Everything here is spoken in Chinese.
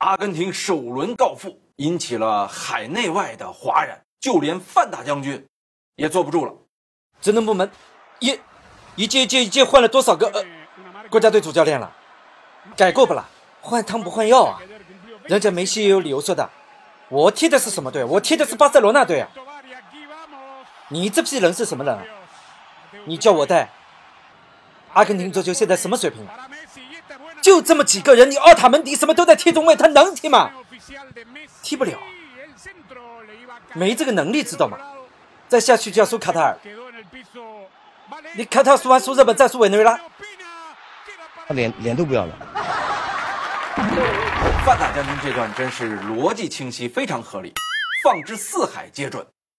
阿根廷首轮告负，引起了海内外的哗然，就连范大将军也坐不住了。职能部门一一届一届一届换了多少个呃国家队主教练了？改过不啦？换汤不换药啊！人家梅西也有理由说的，我踢的是什么队？我踢的是巴塞罗那队啊！你这批人是什么人？你叫我带？阿根廷足球现在什么水平？就这么几个人，你奥塔门迪什么都在踢中卫，他能踢吗？踢不了，没这个能力，知道吗？再下去就要输卡塔尔。你卡塔尔输完输日本，再输委内瑞拉，他脸脸都不要了。范大将军这段真是逻辑清晰，非常合理，放之四海皆准。